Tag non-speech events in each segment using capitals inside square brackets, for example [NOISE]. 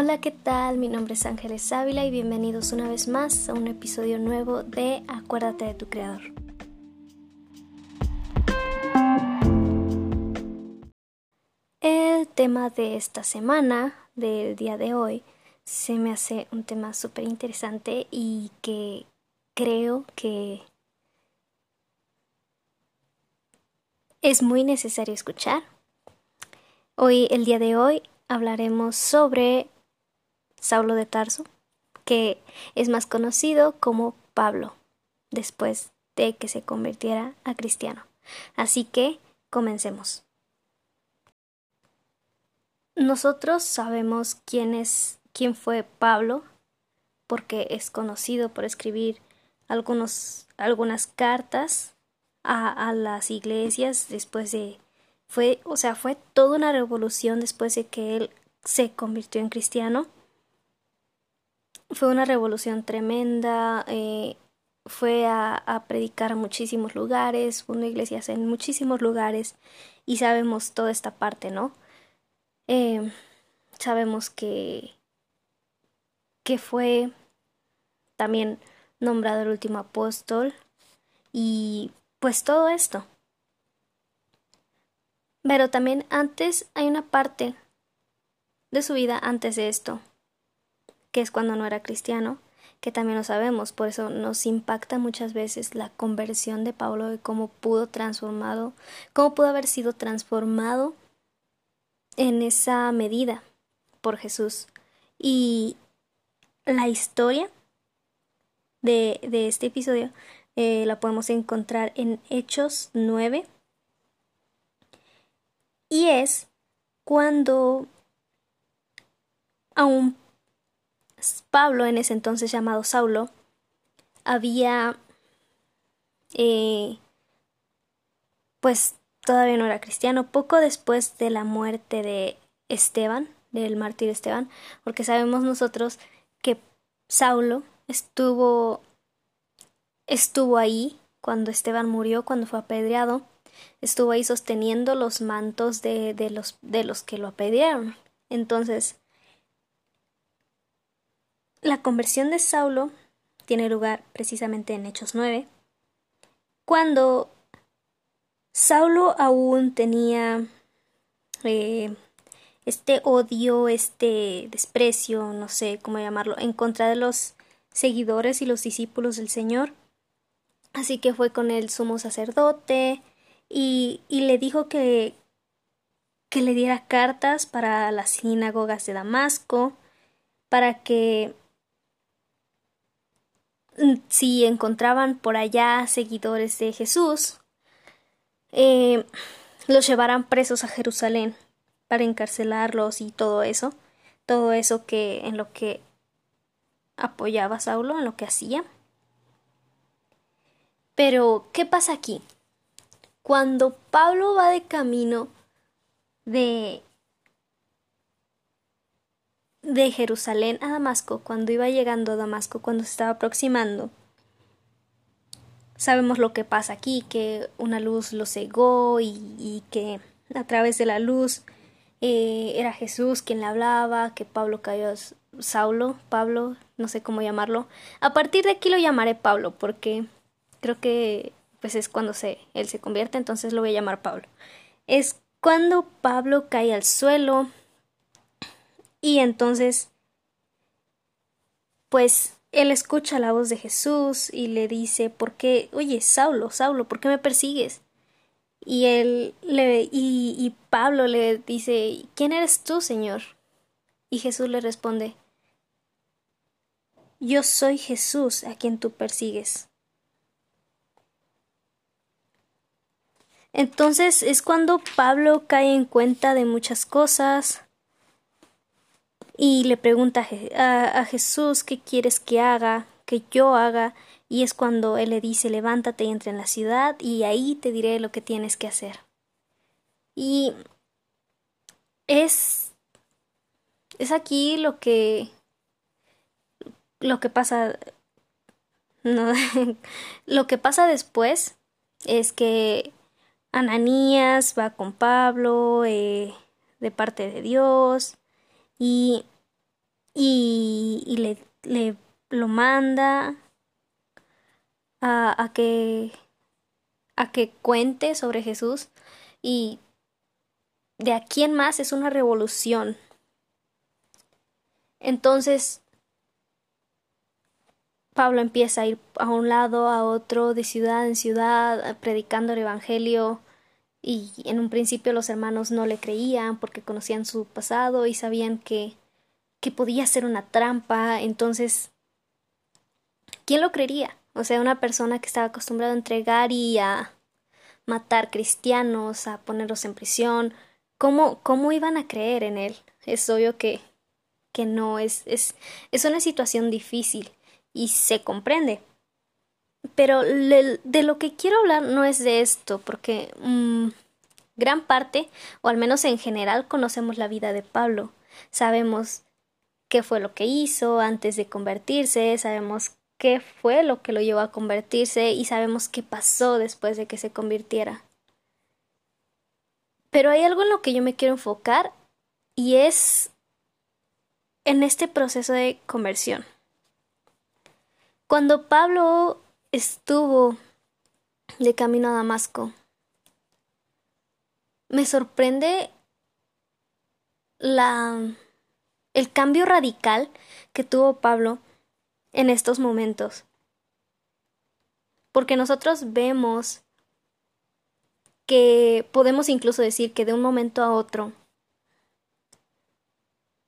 Hola, ¿qué tal? Mi nombre es Ángeles Ávila y bienvenidos una vez más a un episodio nuevo de Acuérdate de tu Creador. El tema de esta semana, del día de hoy, se me hace un tema súper interesante y que creo que es muy necesario escuchar. Hoy, el día de hoy, hablaremos sobre Saulo de Tarso, que es más conocido como Pablo, después de que se convirtiera a cristiano. Así que comencemos. Nosotros sabemos quién es quién fue Pablo, porque es conocido por escribir algunos, algunas cartas a, a las iglesias después de fue, o sea, fue toda una revolución después de que él se convirtió en cristiano fue una revolución tremenda, eh, fue a, predicar a muchísimos lugares, una iglesia en muchísimos lugares y sabemos toda esta parte, ¿no? Eh, sabemos que, que fue también nombrado el último apóstol y pues todo esto. Pero también antes hay una parte de su vida antes de esto, que es cuando no era cristiano, que también lo sabemos, por eso nos impacta muchas veces la conversión de Pablo y cómo pudo transformado, cómo pudo haber sido transformado en esa medida por Jesús. Y la historia de, de este episodio eh, la podemos encontrar en Hechos 9 y es cuando aún Pablo, en ese entonces llamado Saulo, había, eh, pues todavía no era cristiano, poco después de la muerte de Esteban, del mártir Esteban, porque sabemos nosotros que Saulo estuvo, estuvo ahí cuando Esteban murió, cuando fue apedreado, estuvo ahí sosteniendo los mantos de, de, los, de los que lo apedrearon. Entonces, la conversión de Saulo tiene lugar precisamente en Hechos 9, cuando Saulo aún tenía eh, este odio, este desprecio, no sé cómo llamarlo, en contra de los seguidores y los discípulos del Señor. Así que fue con el sumo sacerdote y, y le dijo que, que le diera cartas para las sinagogas de Damasco, para que si encontraban por allá seguidores de Jesús, eh, los llevaran presos a Jerusalén para encarcelarlos y todo eso, todo eso que en lo que apoyaba Saulo, en lo que hacía. Pero, ¿qué pasa aquí? Cuando Pablo va de camino de de Jerusalén a Damasco, cuando iba llegando a Damasco, cuando se estaba aproximando, sabemos lo que pasa aquí, que una luz lo cegó y, que a través de la luz eh, era Jesús quien le hablaba, que Pablo cayó Saulo, Pablo, no sé cómo llamarlo. A partir de aquí lo llamaré Pablo, porque creo que pues es cuando se, él se convierte, entonces lo voy a llamar Pablo. Es cuando Pablo cae al suelo, y entonces, pues él escucha la voz de Jesús y le dice, ¿por qué? Oye, Saulo, Saulo, ¿por qué me persigues? Y él le, y, y Pablo le dice, ¿quién eres tú, Señor? Y Jesús le responde, Yo soy Jesús a quien tú persigues. Entonces es cuando Pablo cae en cuenta de muchas cosas, y le pregunta a, Jesús qué quieres que haga, que yo haga, y es cuando él le dice levántate y entra en la ciudad y ahí te diré lo que tienes que hacer. Y es es aquí lo que lo que pasa no, [LAUGHS] lo que pasa después es que Ananías va con Pablo eh, de parte de Dios y y, y le, le, lo manda a, a, que a que cuente sobre Jesús y de aquí en más es una revolución. Entonces Pablo empieza a ir a un lado, a otro, de ciudad en ciudad, predicando el Evangelio, y en un principio los hermanos no le creían porque conocían su pasado y sabían que, que podía ser una trampa, entonces, ¿quién lo creería? O sea, una persona que estaba acostumbrada a entregar y a matar cristianos, a ponerlos en prisión, ¿cómo, cómo iban a creer en él? Es obvio que, que no, es, es, es una situación difícil y se comprende. Pero de lo que quiero hablar no es de esto, porque mmm, gran parte, o al menos en general, conocemos la vida de Pablo. Sabemos qué fue lo que hizo antes de convertirse, sabemos qué fue lo que lo llevó a convertirse y sabemos qué pasó después de que se convirtiera. Pero hay algo en lo que yo me quiero enfocar y es en este proceso de conversión. Cuando Pablo estuvo de camino a Damasco, me sorprende la el cambio radical que tuvo Pablo en estos momentos. Porque nosotros vemos que podemos incluso decir que de un momento a otro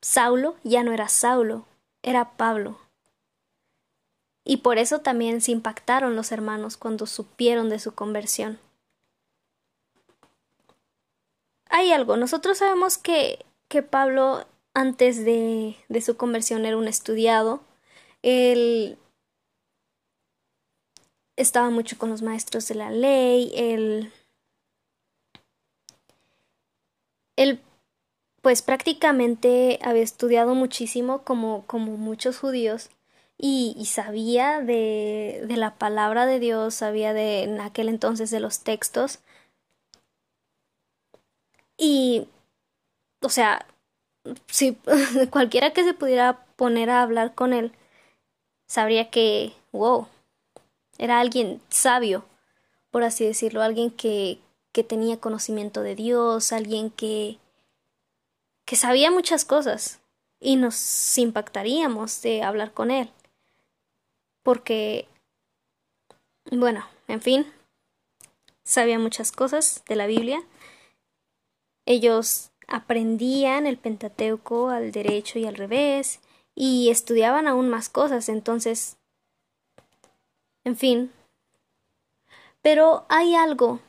Saulo ya no era Saulo, era Pablo. Y por eso también se impactaron los hermanos cuando supieron de su conversión. Hay algo, nosotros sabemos que, que Pablo antes de, de su conversión era un estudiado, él estaba mucho con los maestros de la ley, él, él pues prácticamente había estudiado muchísimo como, como muchos judíos y, y sabía de, de, la palabra de Dios, sabía de en aquel entonces de los textos y o sea, si [LAUGHS] cualquiera que se pudiera poner a hablar con él sabría que, wow, era alguien sabio, por así decirlo, alguien que, que tenía conocimiento de Dios, alguien que, que sabía muchas cosas y nos impactaríamos de hablar con él. Porque, bueno, en fin, sabía muchas cosas de la Biblia. Ellos aprendían el Pentateuco al derecho y al revés, y estudiaban aún más cosas, entonces, en fin. Pero hay algo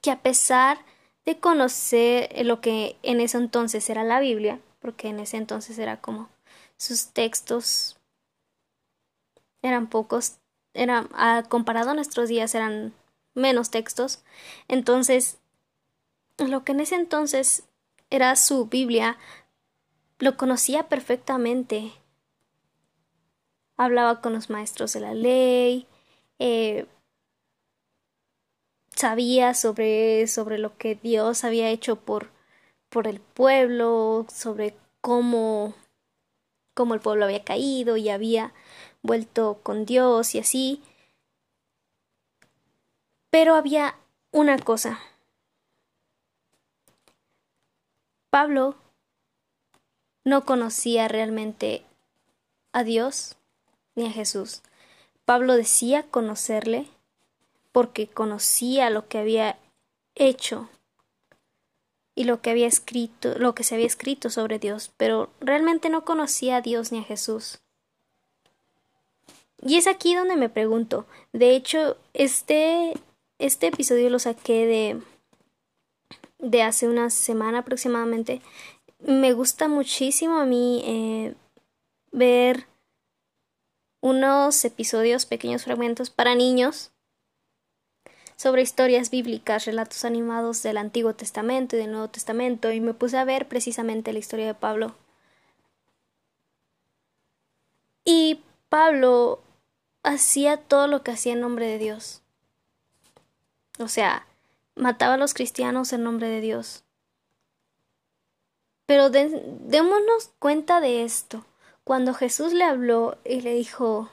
que a pesar de conocer lo que en ese entonces era la Biblia, porque en ese entonces era como sus textos eran pocos, eran comparado a nuestros días eran menos textos, entonces lo que en ese entonces era su Biblia lo conocía perfectamente. Hablaba con los maestros de la ley, eh, sabía sobre, sobre lo que Dios había hecho por, por el pueblo, sobre cómo, cómo el pueblo había caído y había vuelto con Dios y así. Pero había una cosa. Pablo no conocía realmente a Dios ni a Jesús. Pablo decía conocerle porque conocía lo que había hecho y lo que había escrito, lo que se había escrito sobre Dios, pero realmente no conocía a Dios ni a Jesús. Y es aquí donde me pregunto. De hecho, este, este episodio lo saqué de, de hace una semana aproximadamente me gusta muchísimo a mí eh, ver unos episodios, pequeños fragmentos para niños sobre historias bíblicas, relatos animados del Antiguo Testamento y del Nuevo Testamento y me puse a ver precisamente la historia de Pablo. Y Pablo hacía todo lo que hacía en nombre de Dios. O sea, mataba a los cristianos en nombre de Dios Pero démonos cuenta de esto. Cuando Jesús le habló y le dijo,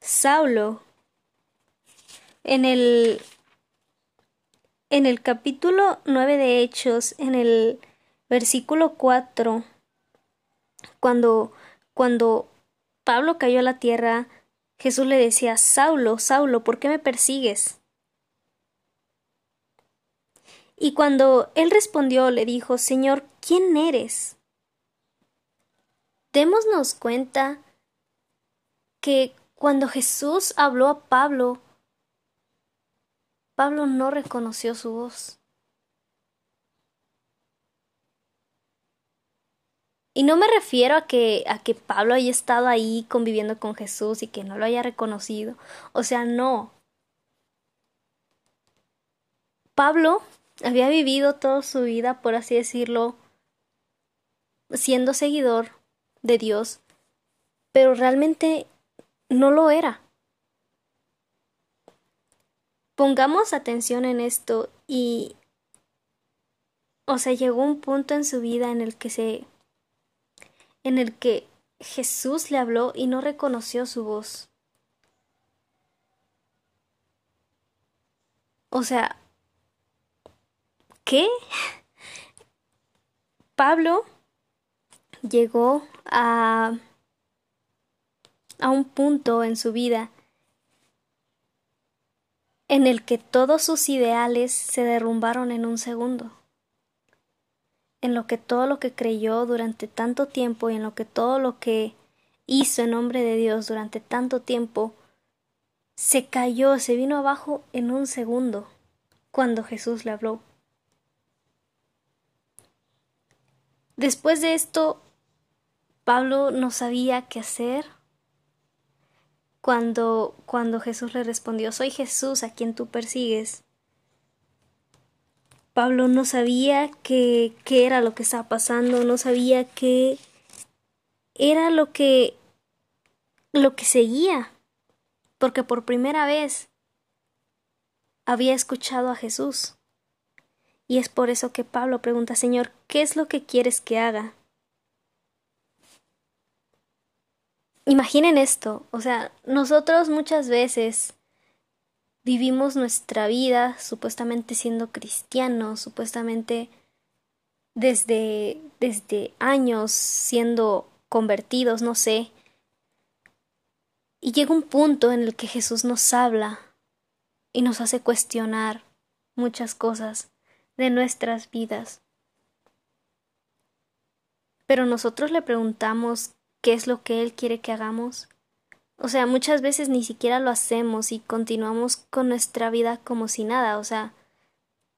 Saulo, en el, en el capítulo 9 de Hechos, en el versículo 4, cuando, cuando Pablo cayó a la tierra, Jesús le decía, Saulo, Saulo, ¿por qué me persigues? Y cuando él respondió, le dijo, Señor, ¿quién eres? Démonos cuenta que cuando Jesús habló a Pablo, Pablo no reconoció su voz. Y no me refiero a que, a que Pablo haya estado ahí conviviendo con Jesús y que no lo haya reconocido. O sea, no. Pablo había vivido toda su vida, por así decirlo, siendo seguidor de Dios, pero realmente no lo era. Pongamos atención en esto y... O sea, llegó un punto en su vida en el que se... en el que Jesús le habló y no reconoció su voz. O sea, ¿qué? Pablo llegó a, a un punto en su vida en el que todos sus ideales se derrumbaron en un segundo, en lo que todo lo que creyó durante tanto tiempo y en lo que todo lo que hizo en nombre de Dios durante tanto tiempo se cayó, se vino abajo en un segundo cuando Jesús le habló. Después de esto, Pablo no sabía qué hacer. Cuando, cuando Jesús le respondió, soy Jesús a quien tú persigues. Pablo no sabía qué, era lo que estaba pasando, no sabía qué era lo que lo que seguía, porque por primera vez había escuchado a Jesús. Y es por eso que Pablo pregunta, Señor, ¿qué es lo que quieres que haga? Imaginen esto, o sea, nosotros muchas veces vivimos nuestra vida supuestamente siendo cristianos, supuestamente desde, desde años siendo convertidos, no sé. Y llega un punto en el que Jesús nos habla y nos hace cuestionar muchas cosas de nuestras vidas. Pero nosotros le preguntamos qué es lo que Él quiere que hagamos. O sea, muchas veces ni siquiera lo hacemos y continuamos con nuestra vida como si nada, o sea,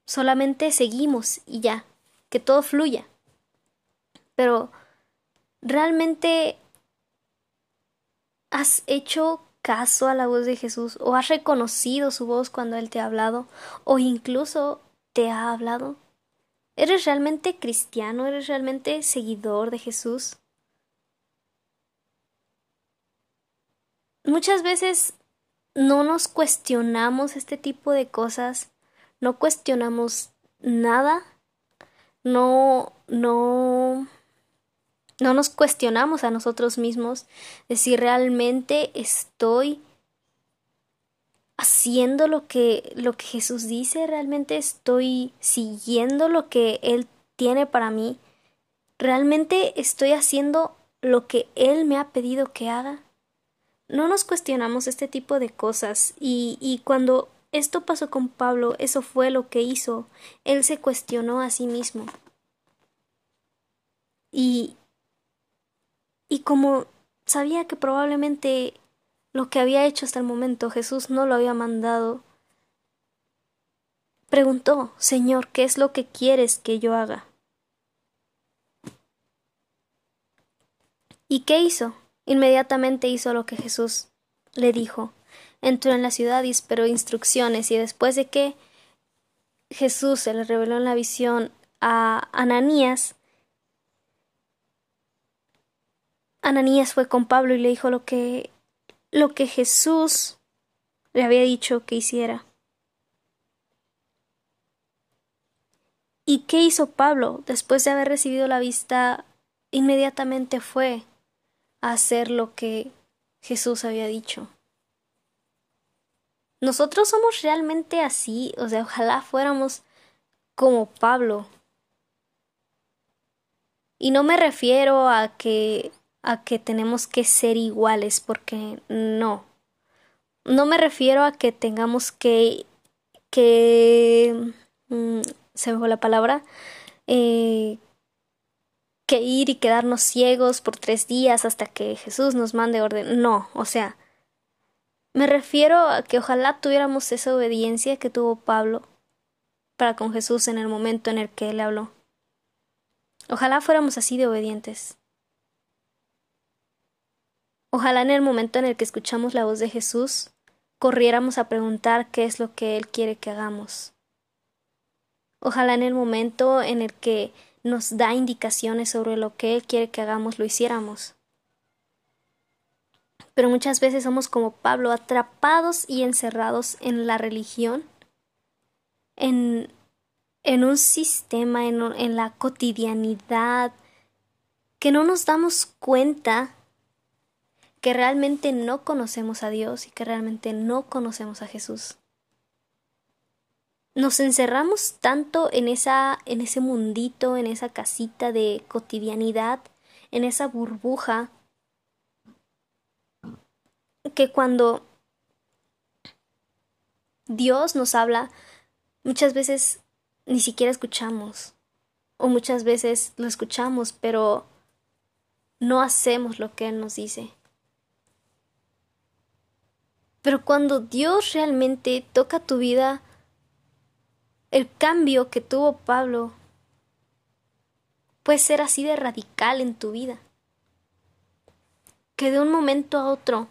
solamente seguimos y ya, que todo fluya. Pero, ¿realmente has hecho caso a la voz de Jesús o has reconocido su voz cuando Él te ha hablado o incluso te ha hablado? ¿Eres realmente cristiano? ¿Eres realmente seguidor de Jesús? Muchas veces no nos cuestionamos este tipo de cosas, no cuestionamos nada, no, no, no nos cuestionamos a nosotros mismos de si realmente estoy haciendo lo que, lo que Jesús dice, realmente estoy siguiendo lo que Él tiene para mí, realmente estoy haciendo lo que Él me ha pedido que haga. No nos cuestionamos este tipo de cosas y, y cuando esto pasó con Pablo, eso fue lo que hizo. Él se cuestionó a sí mismo. Y, y como sabía que probablemente lo que había hecho hasta el momento Jesús no lo había mandado. Preguntó, Señor, ¿qué es lo que quieres que yo haga? ¿Y qué hizo? Inmediatamente hizo lo que Jesús le dijo. Entró en la ciudad y esperó instrucciones y después de que Jesús se le reveló en la visión a Ananías, Ananías fue con Pablo y le dijo lo que lo que Jesús le había dicho que hiciera. ¿Y qué hizo Pablo? Después de haber recibido la vista, inmediatamente fue hacer lo que Jesús había dicho. Nosotros somos realmente así, o sea, ojalá fuéramos como Pablo. Y no me refiero a que a que tenemos que ser iguales, porque no. No me refiero a que tengamos que que mm, se me fue la palabra eh, que ir y quedarnos ciegos por tres días hasta que Jesús nos mande orden. No, o sea, me refiero a que ojalá tuviéramos esa obediencia que tuvo Pablo para con Jesús en el momento en el que él habló. Ojalá fuéramos así de obedientes. Ojalá en el momento en el que escuchamos la voz de Jesús, corriéramos a preguntar qué es lo que Él quiere que hagamos. Ojalá en el momento en el que nos da indicaciones sobre lo que Él quiere que hagamos, lo hiciéramos. Pero muchas veces somos como Pablo, atrapados y encerrados en la religión, en, en un sistema, en, en la cotidianidad, que no nos damos cuenta que realmente no conocemos a Dios y que realmente no conocemos a Jesús nos encerramos tanto en esa en ese mundito, en esa casita de cotidianidad, en esa burbuja que cuando Dios nos habla, muchas veces ni siquiera escuchamos o muchas veces lo escuchamos, pero no hacemos lo que Él nos dice. Pero cuando Dios realmente toca tu vida, el cambio que tuvo Pablo puede ser así de radical en tu vida. Que de un momento a otro,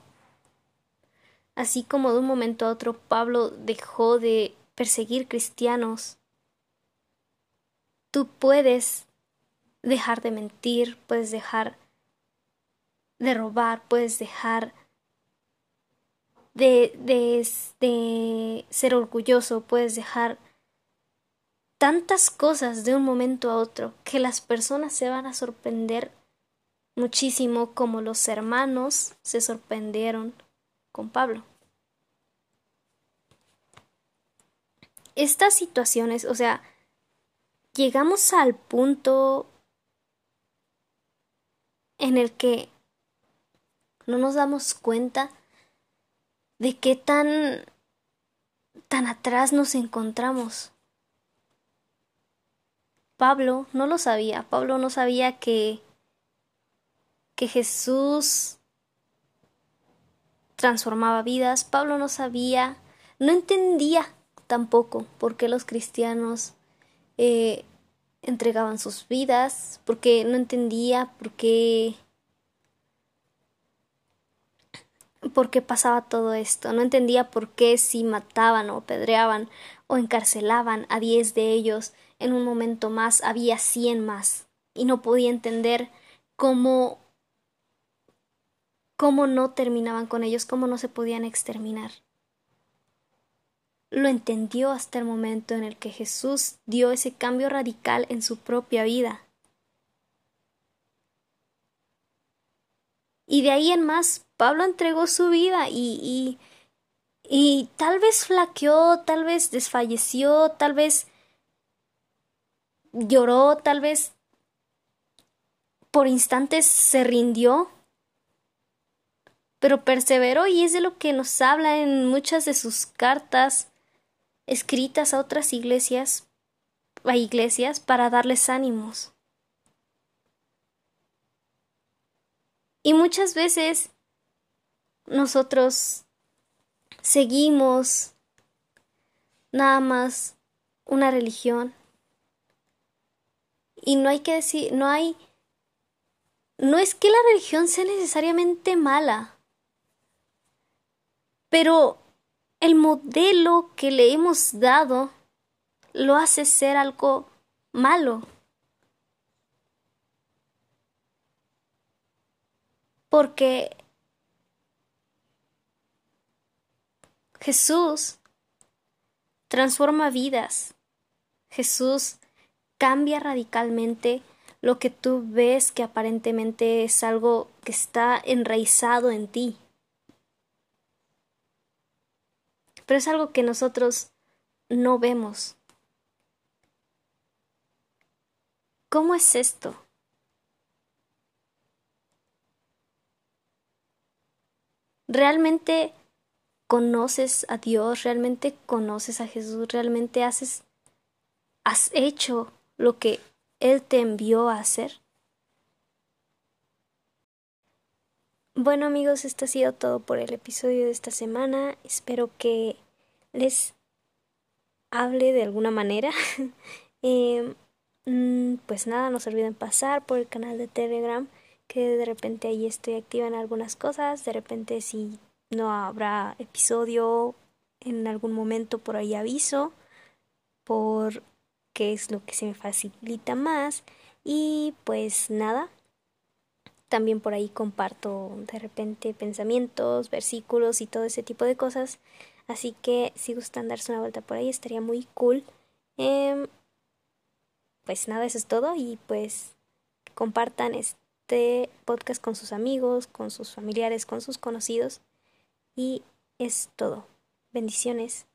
así como de un momento a otro Pablo dejó de perseguir cristianos, tú puedes dejar de mentir, puedes dejar de robar, puedes dejar de, de, de ser orgulloso, puedes dejar tantas cosas de un momento a otro que las personas se van a sorprender muchísimo como los hermanos se sorprendieron con Pablo. Estas situaciones, o sea, llegamos al punto en el que no nos damos cuenta de qué tan tan atrás nos encontramos. Pablo no lo sabía. Pablo no sabía que, que Jesús transformaba vidas. Pablo no sabía, no entendía tampoco por qué los cristianos eh, entregaban sus vidas, porque no entendía por qué por qué pasaba todo esto, no entendía por qué si mataban o pedreaban o encarcelaban a diez de ellos, en un momento más había cien más, y no podía entender cómo cómo no terminaban con ellos, cómo no se podían exterminar. Lo entendió hasta el momento en el que Jesús dio ese cambio radical en su propia vida. Y de ahí en más, Pablo entregó su vida y, y, y tal vez flaqueó, tal vez desfalleció, tal vez lloró, tal vez por instantes se rindió, pero perseveró y es de lo que nos habla en muchas de sus cartas escritas a otras iglesias, a iglesias para darles ánimos. Y muchas veces nosotros seguimos nada más una religión y no hay que decir, no hay, no es que la religión sea necesariamente mala, pero el modelo que le hemos dado lo hace ser algo malo. Porque Jesús transforma vidas. Jesús cambia radicalmente lo que tú ves que aparentemente es algo que está enraizado en ti. Pero es algo que nosotros no vemos. ¿Cómo es esto? ¿Realmente conoces a Dios? ¿Realmente conoces a Jesús? ¿Realmente haces, has hecho lo que Él te envió a hacer? Bueno amigos, esto ha sido todo por el episodio de esta semana. Espero que les hable de alguna manera. [LAUGHS] eh, Mm, pues nada, no se olviden pasar por el canal de Telegram, que de repente ahí estoy activa en algunas cosas, de repente si no habrá episodio en algún momento por ahí aviso, por qué es lo que se me facilita más y pues nada, también por ahí comparto de repente pensamientos, versículos y todo ese tipo de cosas. Así que si gustan darse una vuelta por ahí estaría muy cool. Eh, pues nada, eso es todo y pues compartan este podcast con sus amigos, con sus familiares, con sus conocidos y es todo. Bendiciones.